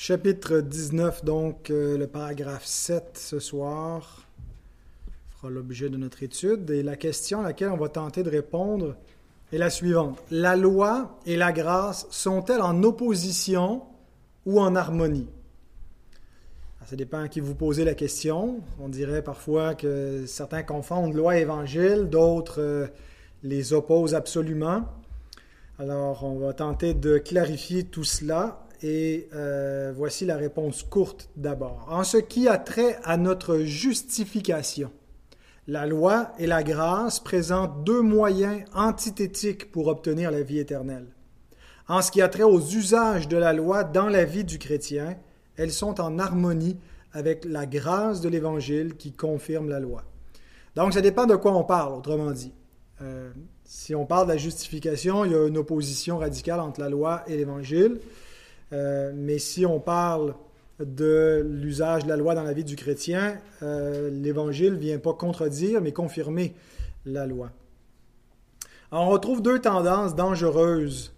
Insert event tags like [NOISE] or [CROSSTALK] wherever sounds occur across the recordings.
Chapitre 19, donc euh, le paragraphe 7 ce soir fera l'objet de notre étude. Et la question à laquelle on va tenter de répondre est la suivante. La loi et la grâce sont-elles en opposition ou en harmonie? ça dépend à qui vous posez la question. On dirait parfois que certains confondent loi et évangile, d'autres euh, les opposent absolument. Alors, on va tenter de clarifier tout cela et euh, voici la réponse courte d'abord. En ce qui a trait à notre justification, la loi et la grâce présentent deux moyens antithétiques pour obtenir la vie éternelle. En ce qui a trait aux usages de la loi dans la vie du chrétien, elles sont en harmonie avec la grâce de l'Évangile qui confirme la loi. Donc, ça dépend de quoi on parle, autrement dit. Euh, si on parle de la justification, il y a une opposition radicale entre la loi et l'Évangile. Euh, mais si on parle de l'usage de la loi dans la vie du chrétien, euh, l'Évangile ne vient pas contredire, mais confirmer la loi. on retrouve deux tendances dangereuses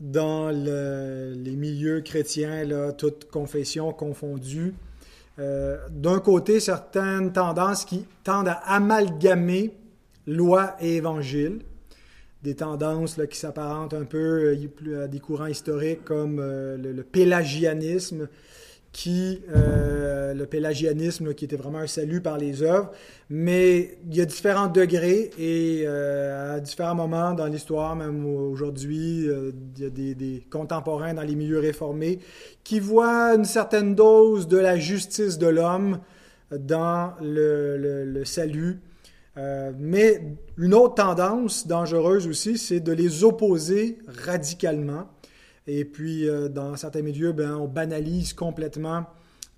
dans les milieux chrétiens, toutes confessions confondues. Euh, d'un côté, certaines tendances qui tendent à amalgamer loi et évangile, des tendances qui s'apparentent un peu euh, à des courants historiques comme euh, le, pélagianisme, qui, euh, le pélagianisme qui était vraiment un salut par les œuvres, mais il y a différents degrés et à différents moments dans l'histoire, même aujourd'hui, il y a des, contemporains dans les milieux réformés qui voient une certaine dose de la justice de l'homme dans le, le salut euh, mais une autre tendance dangereuse aussi, c'est de les opposer radicalement. Et puis, euh, dans certains milieux, ben, on banalise complètement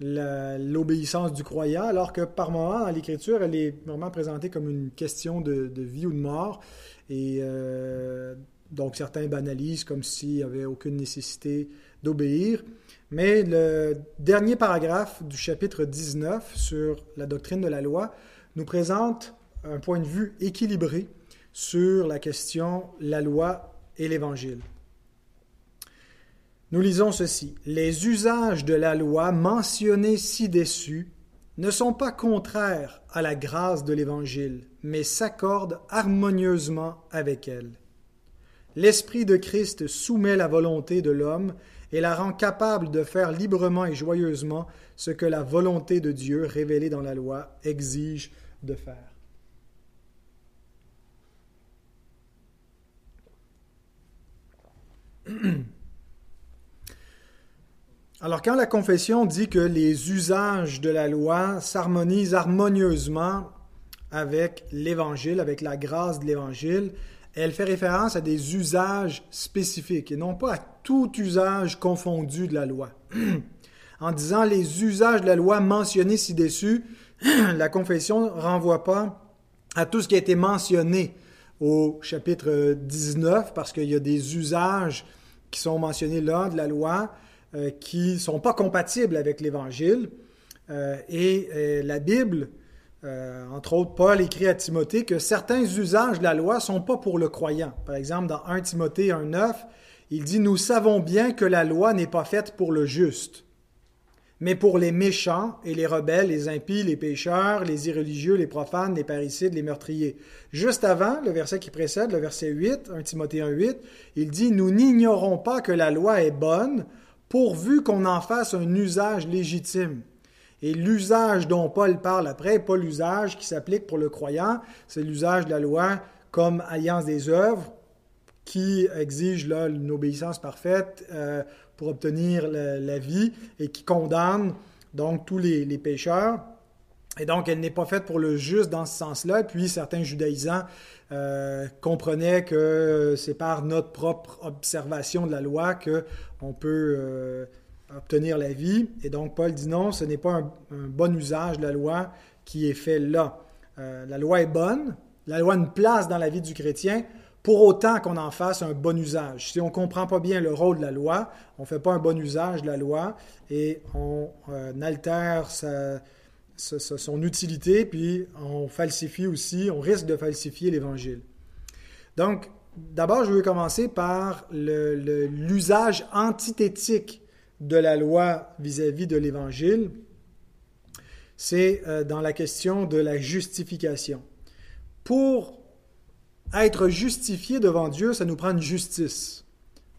l'obéissance du croyant, alors que par moment, dans l'Écriture, elle est vraiment présentée comme une question de, vie ou de mort. Et euh, donc, certains banalisent comme s'il n'y avait aucune nécessité d'obéir. Mais le dernier paragraphe du chapitre 19 sur la doctrine de la loi nous présente un point de vue équilibré sur la question la loi et l'Évangile. Nous lisons ceci. Les usages de la loi mentionnés ci-dessus ne sont pas contraires à la grâce de l'Évangile, mais s'accordent harmonieusement avec elle. L'Esprit de Christ soumet la volonté de l'homme et la rend capable de faire librement et joyeusement ce que la volonté de Dieu révélée dans la loi exige de faire. Alors quand la confession dit que les usages de la loi s'harmonisent harmonieusement avec l'Évangile, avec la grâce de l'Évangile, elle fait référence à des usages spécifiques et non pas à tout usage confondu de la loi. en disant les usages de la loi mentionnés ci-dessus, [CLEARS THROAT] la confession ne renvoie pas à tout ce qui a été mentionné au chapitre 19 parce qu'il y a des usages qui sont mentionnés là de la loi euh, qui ne sont pas compatibles avec l'Évangile. Euh, et euh, la Bible, entre autres, Paul écrit à Timothée que certains usages de la loi ne sont pas pour le croyant. Par exemple, dans 1 Timothée 1.9, il dit, Nous savons bien que la loi n'est pas faite pour le juste mais pour les méchants et les rebelles, les impies, les pécheurs, les irréligieux, les profanes, les parricides, les meurtriers. Juste avant, le verset qui précède, le verset 8, 1 Timothée 1.8, il dit, Nous n'ignorons pas que la loi est bonne, pourvu qu'on en fasse un usage légitime. Et l'usage dont Paul parle après, pas l'usage qui s'applique pour le croyant, c'est l'usage de la loi comme alliance des œuvres, qui exige là, une obéissance parfaite, euh, obtenir la, vie et qui condamne donc tous les, pécheurs. Et donc, elle n'est pas faite pour le juste dans ce sens-là. Puis, certains judaïsants euh, comprenaient que c'est par notre propre observation de la loi qu'on peut euh, obtenir la vie. Et donc, Paul dit non, ce n'est pas un, bon usage de la loi qui est fait là. Euh, la loi est bonne, la loi a une place dans la vie du chrétien, pour autant qu'on en fasse un bon usage. Si on ne comprend pas bien le rôle de la loi, on ne fait pas un bon usage de la loi et on euh, altère son utilité, puis on falsifie aussi, on risque de falsifier l'Évangile. Donc, d'abord, je veux commencer par l'usage antithétique de la loi vis-à-vis de l'Évangile, c'est euh, dans la question de la justification. Pour être justifié devant Dieu, ça nous prend une justice.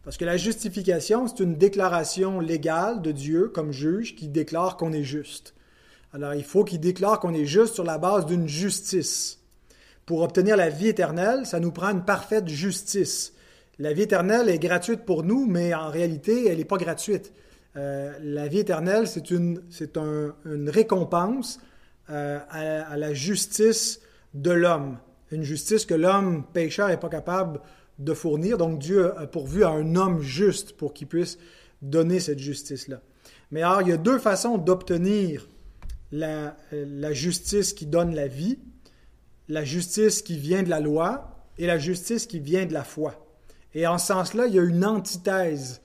Parce que la justification, c'est une déclaration légale de Dieu comme juge qui déclare qu'on est juste. Alors il faut qu'il déclare qu'on est juste sur la base d'une justice. Pour obtenir la vie éternelle, ça nous prend une parfaite justice. La vie éternelle est gratuite pour nous, mais en réalité, elle n'est pas gratuite. Euh, la vie éternelle, c'est une, récompense euh, à, la justice de l'homme. Une justice que l'homme pécheur n'est pas capable de fournir. Donc Dieu a pourvu à un homme juste pour qu'il puisse donner cette justice-là. Mais alors, il y a deux façons d'obtenir la, la justice qui donne la vie, la justice qui vient de la loi et la justice qui vient de la foi. Et en ce sens-là, il y a une antithèse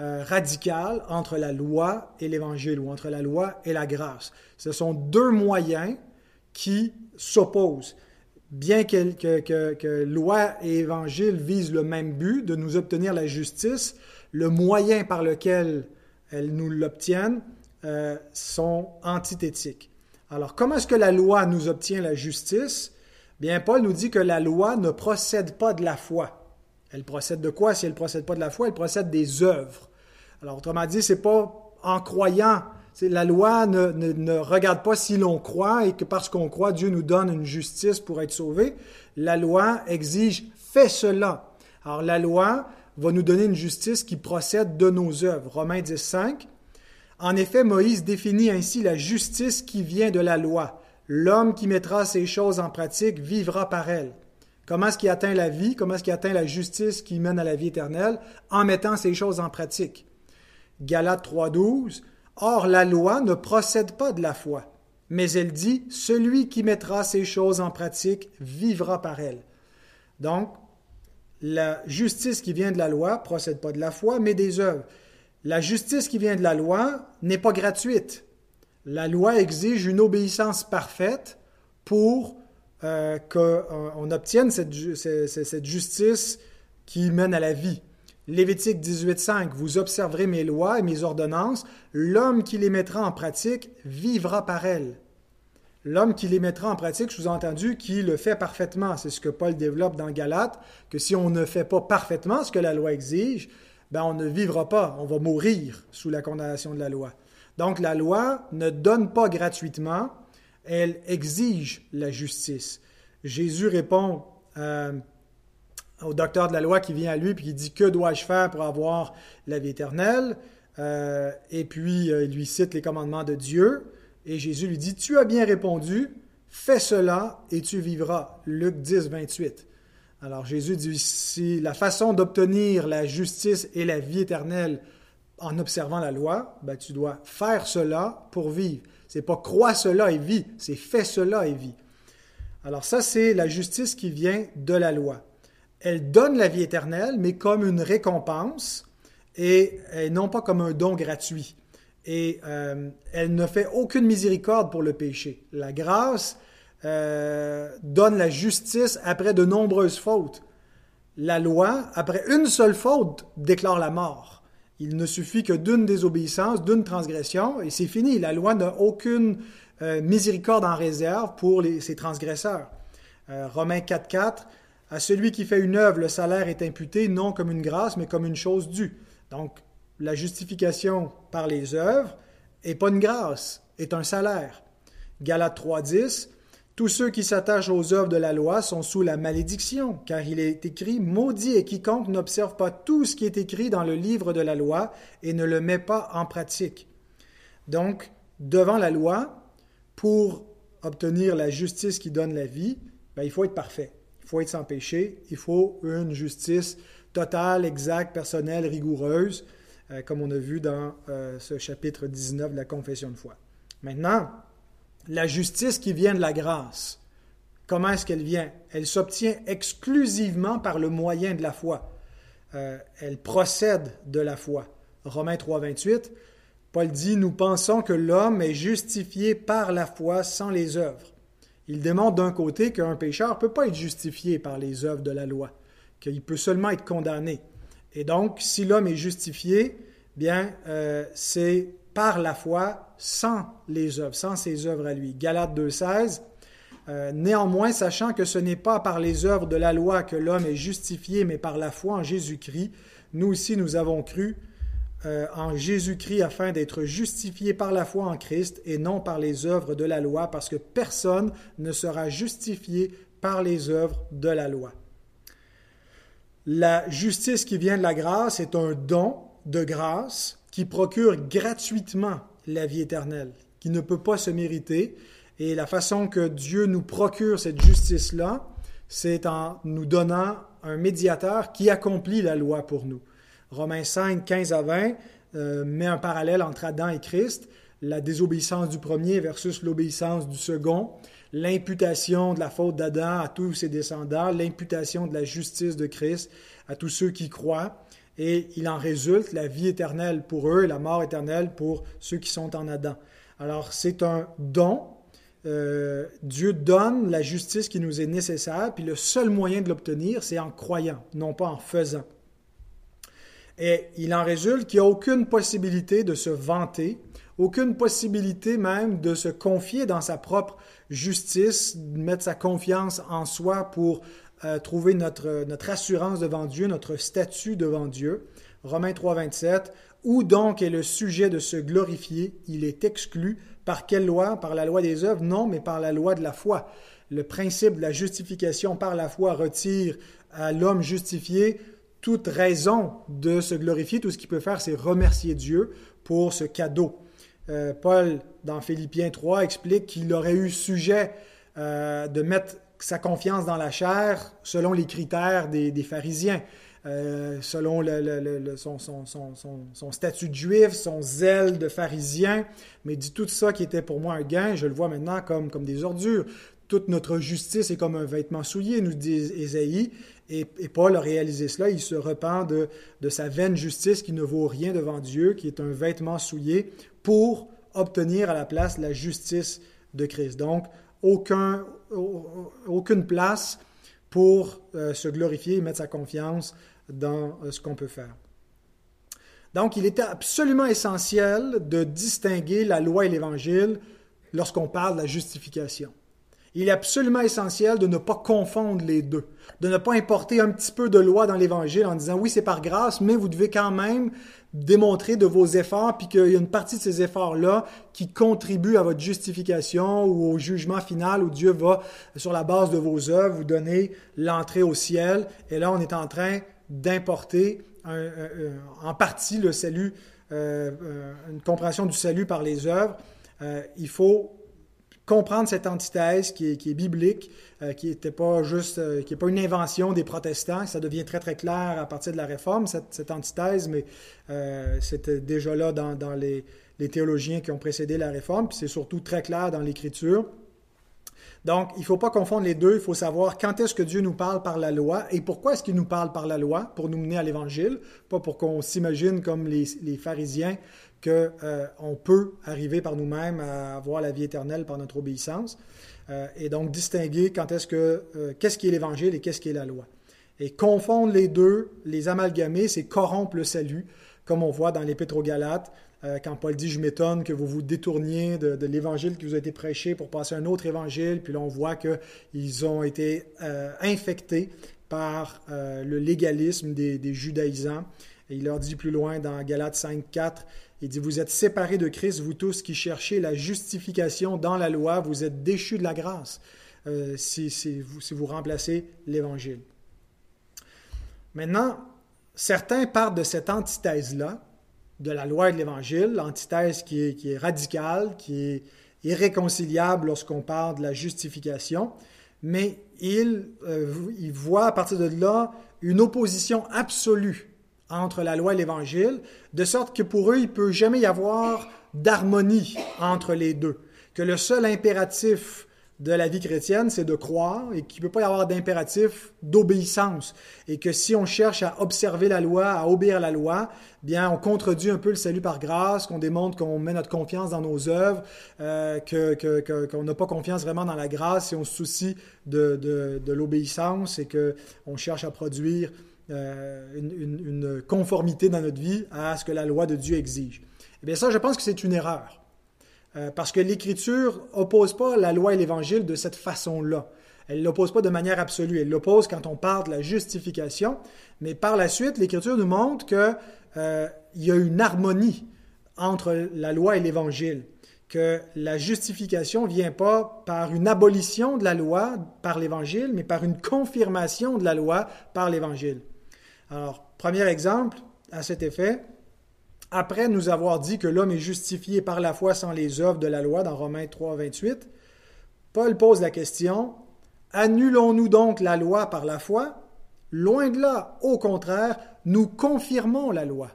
euh, radical entre la loi et l'Évangile ou entre la loi et la grâce. Ce sont deux moyens qui s'opposent. Bien que, loi et Évangile visent le même but, de nous obtenir la justice, le moyen par lequel elles nous l'obtiennent euh, sont antithétiques. Alors, comment est-ce que la loi nous obtient la justice? Bien, Paul nous dit que la loi ne procède pas de la foi. Elle procède de quoi? Si elle ne procède pas de la foi? Elle procède des œuvres. Alors, autrement dit, c'est pas en croyant. La loi ne, regarde pas si l'on croit et que parce qu'on croit, Dieu nous donne une justice pour être sauvé. La loi exige fais cela. Alors, la loi va nous donner une justice qui procède de nos œuvres. Romains 10, 5. En effet, Moïse définit ainsi la justice qui vient de la loi. L'homme qui mettra ces choses en pratique vivra par elles. Comment est-ce qu'il atteint la vie? Comment est-ce qu'il atteint la justice qui mène à la vie éternelle? En mettant ces choses en pratique. Galates 3.12. Or, la loi ne procède pas de la foi, mais elle dit, celui qui mettra ces choses en pratique vivra par elles. Donc, la justice qui vient de la loi procède pas de la foi, mais des œuvres. La justice qui vient de la loi n'est pas gratuite. La loi exige une obéissance parfaite pour euh, qu'on obtienne cette, cette, justice qui mène à la vie. Lévitique 18.5, vous observerez mes lois et mes ordonnances, l'homme qui les mettra en pratique vivra par elles. L'homme qui les mettra en pratique, je vous ai entendu, qui le fait parfaitement. C'est ce que Paul développe dans Galates, que si on ne fait pas parfaitement ce que la loi exige, ben on ne vivra pas, on va mourir sous la condamnation de la loi. Donc la loi ne donne pas gratuitement, elle exige la justice. Jésus répond euh, au docteur de la loi qui vient à lui puis qui dit que dois-je faire pour avoir la vie éternelle? Euh, et puis euh, il lui cite les commandements de Dieu. Et Jésus lui dit tu as bien répondu fais cela et tu vivras. Luc 10 28 alors Jésus dit ici la façon d'obtenir la justice et la vie éternelle en observant la loi ben, tu dois faire cela pour vivre. C'est pas crois cela et vis c'est fais cela et vis. Alors ça c'est la justice qui vient de la loi elle donne la vie éternelle, mais comme une récompense et, non pas comme un don gratuit. Et euh, elle ne fait aucune miséricorde pour le péché. La grâce euh, donne la justice après de nombreuses fautes. La loi, après une seule faute, déclare la mort. Il ne suffit que d'une désobéissance, d'une transgression, et c'est fini. La loi n'a aucune euh, miséricorde en réserve pour ses transgresseurs. Romains 4.4, à celui qui fait une œuvre, le salaire est imputé non comme une grâce, mais comme une chose due. Donc, la justification par les œuvres est pas une grâce, est un salaire. Galates 3.10 Tous ceux qui s'attachent aux œuvres de la loi sont sous la malédiction, car il est écrit Maudit est quiconque n'observe pas tout ce qui est écrit dans le livre de la loi et ne le met pas en pratique. Donc, devant la loi, pour obtenir la justice qui donne la vie, ben, il faut être parfait faut être sans péché, il faut une justice totale, exacte, personnelle, rigoureuse, euh, comme on a vu dans euh, ce chapitre 19 de la confession de foi. Maintenant, la justice qui vient de la grâce, comment est-ce qu'elle vient? Elle s'obtient exclusivement par le moyen de la foi. Euh, elle procède de la foi. Romains 3, 28, Paul dit, Nous pensons que l'homme est justifié par la foi sans les œuvres. Il démontre d'un côté qu'un pécheur ne peut pas être justifié par les œuvres de la loi, qu'il peut seulement être condamné. Et donc, si l'homme est justifié, bien, euh, c'est par la foi sans les œuvres, sans ses œuvres à lui. Galates 2.16, euh, néanmoins, sachant que ce n'est pas par les œuvres de la loi que l'homme est justifié, mais par la foi en Jésus-Christ, nous aussi nous avons cru euh, en Jésus-Christ afin d'être justifiés par la foi en Christ et non par les œuvres de la loi, parce que personne ne sera justifié par les œuvres de la loi. La justice qui vient de la grâce est un don de grâce qui procure gratuitement la vie éternelle, qui ne peut pas se mériter. Et la façon que Dieu nous procure cette justice-là, c'est en nous donnant un médiateur qui accomplit la loi pour nous. Romains 5, 15 à 20 euh, met un parallèle entre Adam et Christ, la désobéissance du premier versus l'obéissance du second, l'imputation de la faute d'Adam à tous ses descendants, l'imputation de la justice de Christ à tous ceux qui croient, et il en résulte la vie éternelle pour eux et la mort éternelle pour ceux qui sont en Adam. Alors c'est un don. Euh, Dieu donne la justice qui nous est nécessaire, puis le seul moyen de l'obtenir, c'est en croyant, non pas en faisant. Et il en résulte qu'il n'y a aucune possibilité de se vanter, aucune possibilité même de se confier dans sa propre justice, de mettre sa confiance en soi pour euh, trouver notre, notre assurance devant Dieu, notre statut devant Dieu. Romains 3, 27. Où donc est le sujet de se glorifier? Il est exclu. Par quelle loi? Par la loi des œuvres? Non, mais par la loi de la foi. Le principe de la justification par la foi retire à l'homme justifié toute raison de se glorifier. Tout ce qu'il peut faire, c'est remercier Dieu pour ce cadeau. Euh, Paul, dans Philippiens 3, explique qu'il aurait eu sujet euh, de mettre sa confiance dans la chair selon les critères des, pharisiens, euh, selon son, statut de juif, son zèle de pharisien, mais dit tout ça qui était pour moi un gain, je le vois maintenant comme, comme des ordures. Toute notre justice est comme un vêtement souillé, nous dit Ésaïe, et, Paul a réalisé cela, il se repent de, sa vaine justice qui ne vaut rien devant Dieu, qui est un vêtement souillé, pour obtenir à la place la justice de Christ. Donc, aucun, aucune place pour euh, se glorifier et mettre sa confiance dans euh, ce qu'on peut faire. Donc, il était absolument essentiel de distinguer la loi et l'Évangile lorsqu'on parle de la justification. Il est absolument essentiel de ne pas confondre les deux, de ne pas importer un petit peu de loi dans l'Évangile en disant oui, c'est par grâce, mais vous devez quand même démontrer de vos efforts, puis qu'il y a une partie de ces efforts-là qui contribue à votre justification ou au jugement final où Dieu va, sur la base de vos œuvres, vous donner l'entrée au ciel. Et là, on est en train d'importer en partie le salut, euh, euh, une compréhension du salut par les œuvres. Euh, il faut comprendre cette antithèse qui est, biblique, euh, qui n'était pas juste, euh, qui n'est pas une invention des protestants. Ça devient très très clair à partir de la Réforme, cette, antithèse, mais euh, c'était déjà là dans, les, théologiens qui ont précédé la Réforme, puis c'est surtout très clair dans l'Écriture. Donc, il ne faut pas confondre les deux, il faut savoir quand est-ce que Dieu nous parle par la loi et pourquoi est-ce qu'il nous parle par la loi, pour nous mener à l'Évangile, pas pour qu'on s'imagine comme les, pharisiens qu'on euh, peut arriver par nous-mêmes à avoir la vie éternelle par notre obéissance. Euh, et donc distinguer quand est-ce euh, qu'est-ce qui est l'Évangile et qu'est-ce qui est la loi. Et confondre les deux, les amalgamer, c'est corrompre le salut, comme on voit dans l'Épître aux Galates, quand Paul dit Je m'étonne que vous vous détourniez de, l'Évangile qui vous a été prêché pour passer un autre Évangile. Puis là, on voit qu'ils ont été infectés par le légalisme des, des judaïsants. Il leur dit plus loin dans Galates 5, 4 il dit, vous êtes séparés de Christ, vous tous qui cherchez la justification dans la loi, vous êtes déchus de la grâce euh, si, vous, si vous remplacez l'Évangile. Maintenant, certains partent de cette antithèse-là, de la loi et de l'Évangile, l'antithèse qui est, radicale, qui est irréconciliable lorsqu'on parle de la justification, mais ils, euh, ils voient à partir de là une opposition absolue entre la loi et l'Évangile, de sorte que pour eux, il ne peut jamais y avoir d'harmonie entre les deux. Que le seul impératif de la vie chrétienne, c'est de croire et qu'il ne peut pas y avoir d'impératif d'obéissance. Et que si on cherche à observer la loi, à obéir à la loi, bien, on contredit un peu le salut par grâce, qu'on démontre qu'on met notre confiance dans nos œuvres, euh, qu'on n'a pas confiance vraiment dans la grâce et on se soucie de, de, de l'obéissance et qu'on cherche à produire une, conformité dans notre vie à ce que la loi de Dieu exige. Eh bien ça, je pense que c'est une erreur. Parce que l'Écriture oppose pas la loi et l'Évangile de cette façon-là. Elle l'oppose pas de manière absolue. Elle l'oppose quand on parle de la justification. Mais par la suite, l'Écriture nous montre qu'il euh, y a une harmonie entre la loi et l'Évangile. Que la justification ne vient pas par une abolition de la loi par l'Évangile, mais par une confirmation de la loi par l'Évangile. Alors, premier exemple à cet effet, après nous avoir dit que l'homme est justifié par la foi sans les œuvres de la loi dans Romains 3, 28, Paul pose la question, Annulons-nous donc la loi par la foi? Loin de là, au contraire, nous confirmons la loi.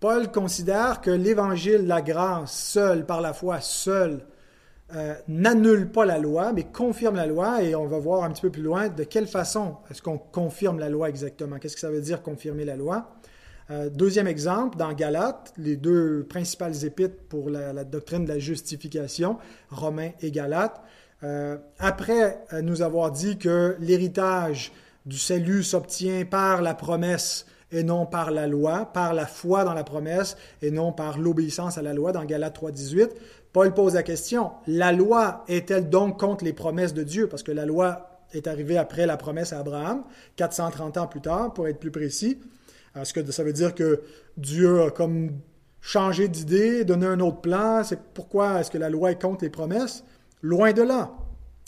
Paul considère que l'évangile, la grâce, seul, par la foi, seul, euh, n'annule pas la loi, mais confirme la loi, et on va voir un petit peu plus loin de quelle façon est-ce qu'on confirme la loi exactement. Qu'est-ce que ça veut dire confirmer la loi? Euh, deuxième exemple, dans Galates, les deux principales épîtres pour la, doctrine de la justification, Romains et Galates, euh, après euh, nous avoir dit que l'héritage du salut s'obtient par la promesse et non par la loi, par la foi dans la promesse et non par l'obéissance à la loi dans Galates 3.18, Paul pose la question, la loi est-elle donc contre les promesses de Dieu? Parce que la loi est arrivée après la promesse à Abraham, 430 ans plus tard, pour être plus précis. Est-ce que ça veut dire que Dieu a comme changé d'idée, donné un autre plan? C'est pourquoi est-ce que la loi est contre les promesses? Loin de là.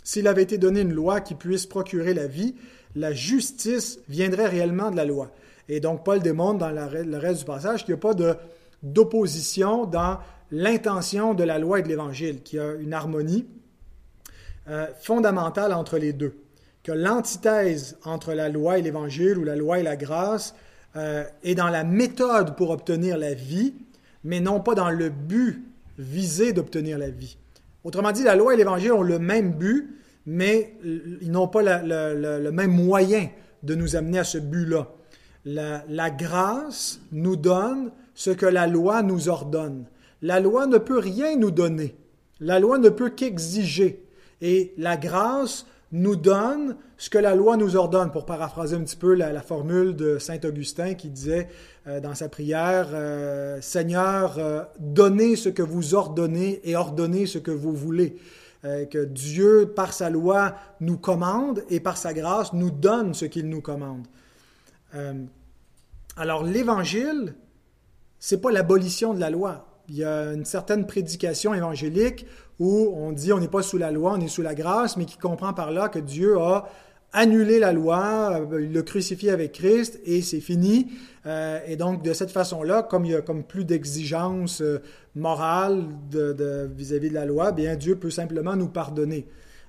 S'il avait été donné une loi qui puisse procurer la vie, la justice viendrait réellement de la loi. Et donc, Paul démontre dans le reste du passage qu'il n'y a pas d'opposition dans l'intention de la loi et de l'Évangile, qu'il y a une harmonie euh, fondamentale entre les deux. Que l'antithèse entre la loi et l'Évangile ou la loi et la grâce euh, est dans la méthode pour obtenir la vie, mais non pas dans le but visé d'obtenir la vie. Autrement dit, la loi et l'Évangile ont le même but, mais ils n'ont pas le, même moyen de nous amener à ce but-là. La, grâce nous donne ce que la loi nous ordonne. La loi ne peut rien nous donner. La loi ne peut qu'exiger. Et la grâce nous donne ce que la loi nous ordonne, pour paraphraser un petit peu la, formule de Saint Augustin qui disait euh, dans sa prière, euh, Seigneur, euh, donnez ce que vous ordonnez et ordonnez ce que vous voulez. que Dieu, par sa loi, nous commande et par sa grâce, nous donne ce qu'il nous commande. alors l'Évangile, c'est pas l'abolition de la loi. Il y a une certaine prédication évangélique où on dit on n'est pas sous la loi, on est sous la grâce, mais qui comprend par là que Dieu a annulé la loi, euh, l'a crucifié avec Christ et c'est fini. Euh, et donc, de cette façon-là, comme il y a comme plus d'exigence euh, morale vis-à-vis de, la loi, bien Dieu peut simplement nous pardonner.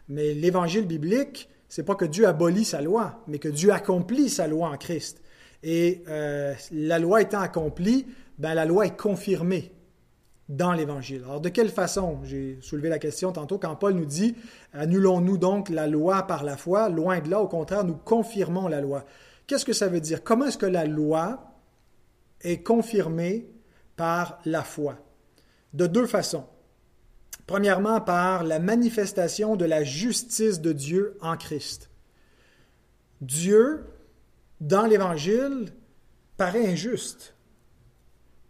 Mais l'évangile biblique, c'est pas que Dieu abolit sa loi, mais que Dieu accomplit sa loi en Christ. Et la loi étant accomplie, ben, la loi est confirmée dans l'Évangile. Alors, de quelle façon J'ai soulevé la question tantôt quand Paul nous dit Annulons-nous donc la loi par la foi Loin de là, au contraire, nous confirmons la loi. Qu'est-ce que ça veut dire? Comment est-ce que la loi est confirmée par la foi? De deux façons. Premièrement, par la manifestation de la justice de Dieu en Christ. Dieu, dans l'Évangile, paraît injuste.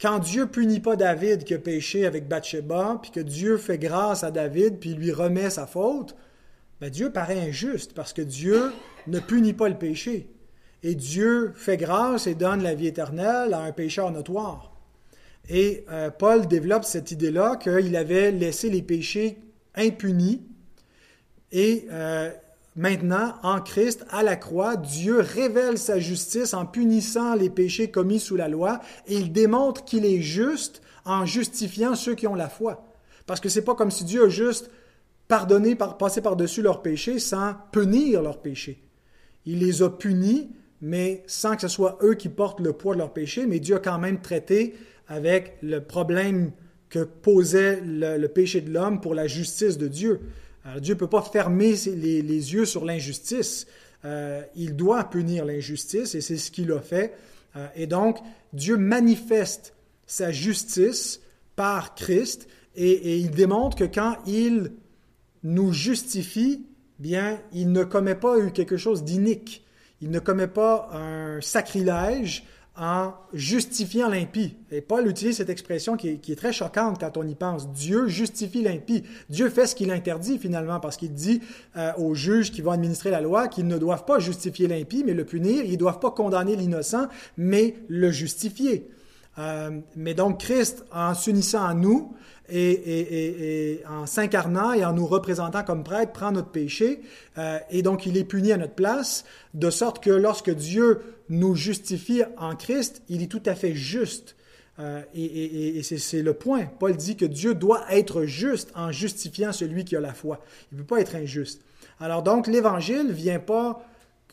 Quand Dieu punit pas David qui a péché avec Bathsheba, puis que Dieu fait grâce à David, puis lui remet sa faute, ben Dieu paraît injuste parce que Dieu ne punit pas le péché. Et Dieu fait grâce et donne la vie éternelle à un pécheur notoire. Et euh, Paul développe cette idée-là qu'il avait laissé les péchés impunis et euh, Maintenant, en Christ, à la croix, Dieu révèle sa justice en punissant les péchés commis sous la loi et il démontre qu'il est juste en justifiant ceux qui ont la foi. Parce que c'est pas comme si Dieu a juste pardonné, passé par-dessus leurs péchés sans punir leurs péchés. Il les a punis, mais sans que ce soit eux qui portent le poids de leurs péchés, mais Dieu a quand même traité avec le problème que posait le péché de l'homme pour la justice de Dieu. Dieu ne peut pas fermer les, yeux sur l'injustice. Euh, il doit punir l'injustice et c'est ce qu'il a fait. Euh, et donc, Dieu manifeste sa justice par Christ et, il démontre que quand il nous justifie, bien, il ne commet pas quelque chose d'inique. il ne commet pas un sacrilège en justifiant l'impie. Et Paul utilise cette expression qui est, très choquante quand on y pense. Dieu justifie l'impie. Dieu fait ce qu'il interdit finalement parce qu'il dit euh, aux juges qui vont administrer la loi qu'ils ne doivent pas justifier l'impie, mais le punir. Ils ne doivent pas condamner l'innocent, mais le justifier. Euh, mais donc Christ, en s'unissant à nous, et, en s'incarnant et en nous représentant comme prêtre, prend notre péché, euh, et donc il est puni à notre place, de sorte que lorsque Dieu nous justifie en Christ, il est tout à fait juste. Euh, et, c'est le point. Paul dit que Dieu doit être juste en justifiant celui qui a la foi. Il ne peut pas être injuste. Alors donc, l'Évangile ne vient pas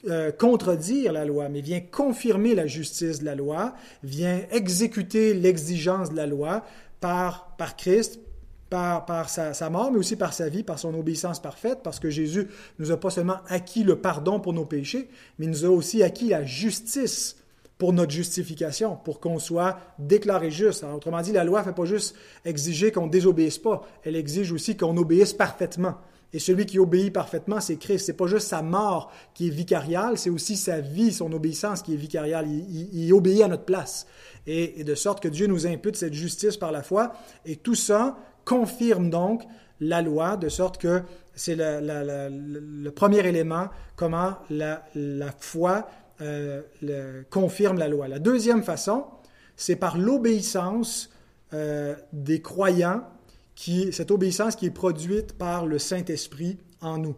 euh, contredire la loi, mais vient confirmer la justice de la loi, vient exécuter l'exigence de la loi, par, par Christ, par, par sa, mort, mais aussi par sa vie, par son obéissance parfaite, parce que Jésus nous a pas seulement acquis le pardon pour nos péchés, mais il nous a aussi acquis la justice pour notre justification, pour qu'on soit déclaré juste. autrement dit, la loi ne fait pas juste exiger qu'on ne désobéisse pas, elle exige aussi qu'on obéisse parfaitement. Et celui qui obéit parfaitement, c'est Christ. C'est pas juste sa mort qui est vicariale, c'est aussi sa vie, son obéissance qui est vicariale. Il, obéit à notre place. Et, de sorte que Dieu nous impute cette justice par la foi. Et tout ça confirme donc la loi, de sorte que c'est le, premier élément, comment la, foi euh, confirme la loi. La deuxième façon, c'est par l'obéissance euh, des croyants cette obéissance qui est produite par le Saint-Esprit en nous.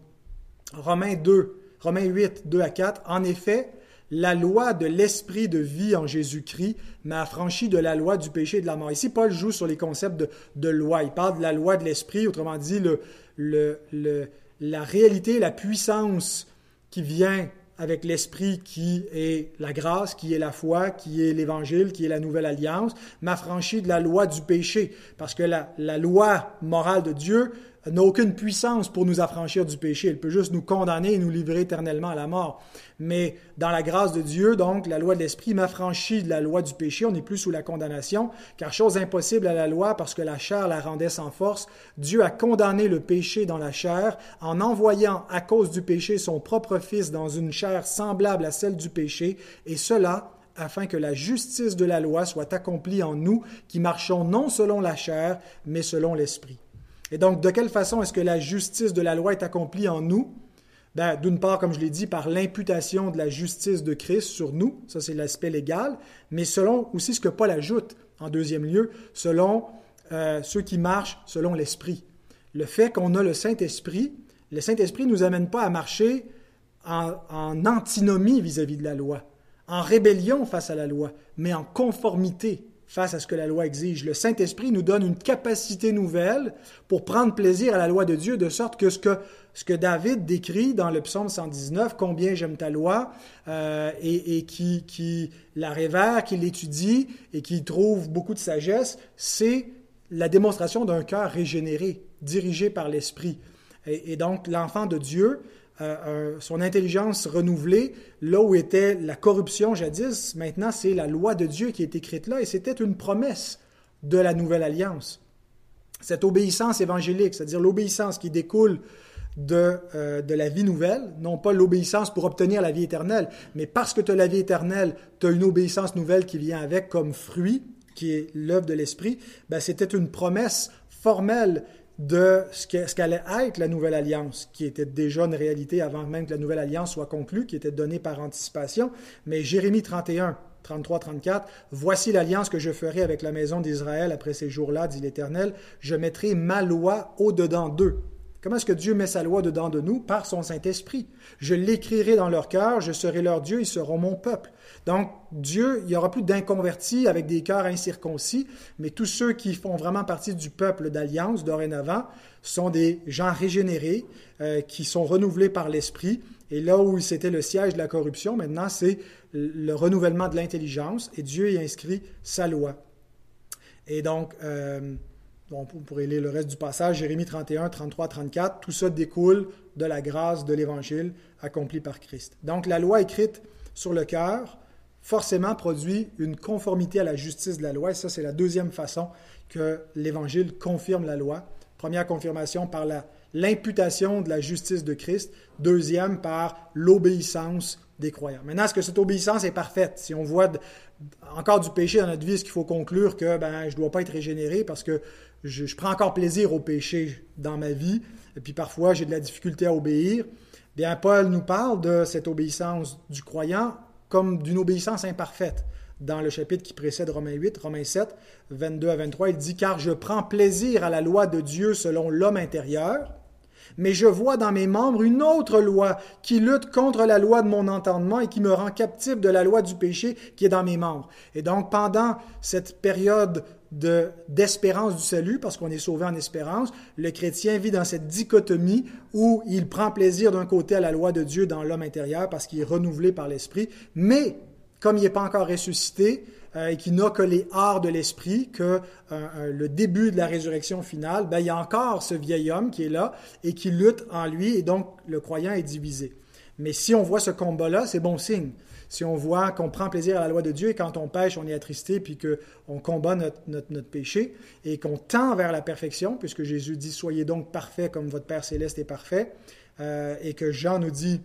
Romains 2, Romains 8, 2 à 4. En effet, la loi de l'esprit de vie en Jésus-Christ m'a affranchi de la loi du péché et de la mort. Ici, Paul joue sur les concepts de, loi. Il parle de la loi de l'esprit, autrement dit, la réalité, la puissance qui vient avec l'Esprit qui est la grâce, qui est la foi, qui est l'Évangile, qui est la nouvelle alliance, m'affranchit de la loi du péché, parce que la, la loi morale de Dieu n'a aucune puissance pour nous affranchir du péché. Elle peut juste nous condamner et nous livrer éternellement à la mort. Mais dans la grâce de Dieu, donc, la loi de l'Esprit m'affranchit de la loi du péché. On n'est plus sous la condamnation, car chose impossible à la loi, parce que la chair la rendait sans force, Dieu a condamné le péché dans la chair en envoyant à cause du péché son propre Fils dans une chair semblable à celle du péché, et cela afin que la justice de la loi soit accomplie en nous qui marchons non selon la chair, mais selon l'Esprit. Et donc, de quelle façon est-ce que la justice de la loi est accomplie en nous? Ben, D'une part, comme je l'ai dit, par l'imputation de la justice de Christ sur nous, ça c'est l'aspect légal, mais selon aussi ce que Paul ajoute en deuxième lieu, selon euh, ceux qui marchent selon l'Esprit. Le fait qu'on a le Saint-Esprit, le Saint-Esprit ne nous amène pas à marcher en, en antinomie vis-à-vis de la loi, en rébellion face à la loi, mais en conformité face à ce que la loi exige. Le Saint-Esprit nous donne une capacité nouvelle pour prendre plaisir à la loi de Dieu, de sorte que ce que, David décrit dans le psaume 119, combien j'aime ta loi, euh, et, qui la révère, qui l'étudie et qui trouve beaucoup de sagesse, c'est la démonstration d'un cœur régénéré, dirigé par l'Esprit. et donc l'enfant de Dieu euh, son intelligence renouvelée, là où était la corruption jadis, maintenant c'est la loi de Dieu qui est écrite là, et c'était une promesse de la nouvelle alliance. Cette obéissance évangélique, c'est-à-dire l'obéissance qui découle de, euh, de, la vie nouvelle, non pas l'obéissance pour obtenir la vie éternelle, mais parce que tu as la vie éternelle, tu as une obéissance nouvelle qui vient avec comme fruit, qui est l'œuvre de l'Esprit, ben, c'était une promesse formelle de ce qu'allait être la nouvelle alliance, qui était déjà une réalité avant même que la nouvelle alliance soit conclue, qui était donnée par anticipation. Mais Jérémie 31, 33, 34, Voici l'alliance que je ferai avec la maison d'Israël après ces jours-là, dit l'Éternel, je mettrai ma loi au-dedans d'eux Comment est-ce que Dieu met sa loi dedans de nous? Par son Saint-Esprit. Je l'écrirai dans leur cœur, je serai leur Dieu, ils seront mon peuple. Donc, Dieu, il n'y aura plus d'inconvertis avec des cœurs incirconcis, mais tous ceux qui font vraiment partie du peuple d'alliance dorénavant sont des gens régénérés, euh, qui sont renouvelés par l'Esprit. Et là où c'était le siège de la corruption, maintenant, c'est le renouvellement de l'intelligence, et Dieu y inscrit sa loi. Et donc, euh, on pourrait lire le reste du passage, Jérémie 31, 33, 34, tout ça découle de la grâce de l'Évangile accompli par Christ. Donc la loi écrite sur le cœur forcément produit une conformité à la justice de la loi, et ça c'est la deuxième façon que l'Évangile confirme la loi. Première confirmation par l'imputation de la justice de Christ, deuxième par l'obéissance des croyants. Maintenant, est-ce que cette obéissance est parfaite? Si on voit encore du péché dans notre vie, est-ce qu'il faut conclure que ben, je ne dois pas être régénéré parce que je, prends encore plaisir au péché dans ma vie, et puis parfois j'ai de la difficulté à obéir? Bien, Paul nous parle de cette obéissance du croyant comme d'une obéissance imparfaite. Dans le chapitre qui précède Romains 8, Romains 7, 22 à 23, il dit Car je prends plaisir à la loi de Dieu selon l'homme intérieur, mais je vois dans mes membres une autre loi qui lutte contre la loi de mon entendement et qui me rend captif de la loi du péché qui est dans mes membres. Et donc, pendant cette période d'espérance du salut, parce qu'on est sauvé en espérance, le chrétien vit dans cette dichotomie où il prend plaisir d'un côté à la loi de Dieu dans l'homme intérieur parce qu'il est renouvelé par l'Esprit, mais comme il n'est pas encore ressuscité, euh, et qui n'a que les arts de l'esprit, que euh, euh, le début de la résurrection finale, ben, il y a encore ce vieil homme qui est là et qui lutte en lui, et donc le croyant est divisé. Mais si on voit ce combat-là, c'est bon signe. Si on voit qu'on prend plaisir à la loi de Dieu et quand on pêche, on est attristé, puis qu'on combat notre, notre, notre, péché et qu'on tend vers la perfection, puisque Jésus dit Soyez donc parfaits comme votre Père céleste est parfait, et que Jean nous dit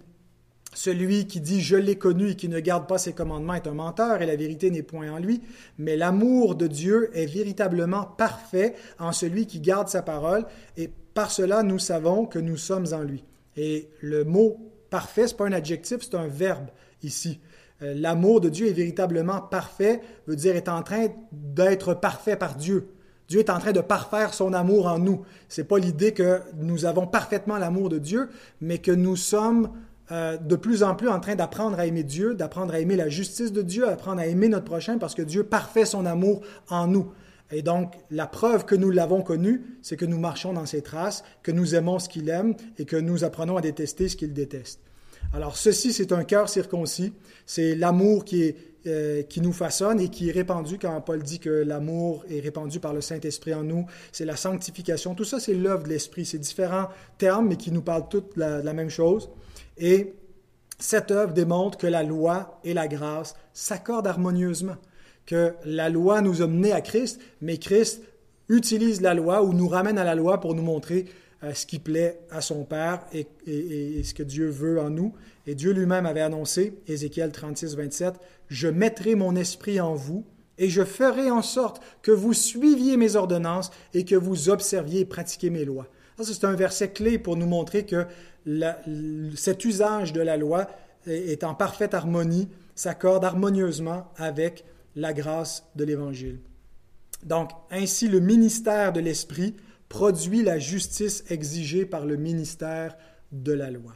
celui qui dit je l'ai connu et qui ne garde pas ses commandements est un menteur et la vérité n'est point en lui, mais l'amour de Dieu est véritablement parfait en celui qui garde sa parole et par cela nous savons que nous sommes en lui. Et le mot parfait, ce n'est pas un adjectif, c'est un verbe ici. Euh, l'amour de Dieu est véritablement parfait, veut dire est en train d'être parfait par Dieu. Dieu est en train de parfaire son amour en nous. Ce n'est pas l'idée que nous avons parfaitement l'amour de Dieu, mais que nous sommes euh, de plus en plus en train d'apprendre à aimer Dieu, d'apprendre à aimer la justice de Dieu, d'apprendre à aimer notre prochain parce que Dieu parfait son amour en nous. Et donc, la preuve que nous l'avons connu, c'est que nous marchons dans ses traces, que nous aimons ce qu'il aime et que nous apprenons à détester ce qu'il déteste. Alors, ceci, c'est un cœur circoncis. C'est l'amour qui, euh, nous façonne et qui est répandu quand Paul dit que l'amour est répandu par le Saint-Esprit en nous. C'est la sanctification. Tout ça, c'est l'œuvre de l'Esprit. C'est différents termes, mais qui nous parlent toutes la même chose. Et cette œuvre démontre que la loi et la grâce s'accordent harmonieusement, que la loi nous a menés à Christ, mais Christ utilise la loi ou nous ramène à la loi pour nous montrer euh, ce qui plaît à son Père et, ce que Dieu veut en nous. Et Dieu lui-même avait annoncé, Ézéchiel 36, 27, Je mettrai mon esprit en vous et je ferai en sorte que vous suiviez mes ordonnances et que vous observiez et pratiquiez mes lois. C'est un verset clé pour nous montrer que cet usage de la loi est en parfaite harmonie, s'accorde harmonieusement avec la grâce de l'Évangile. Donc, ainsi, le ministère de l'Esprit produit la justice exigée par le ministère de la loi.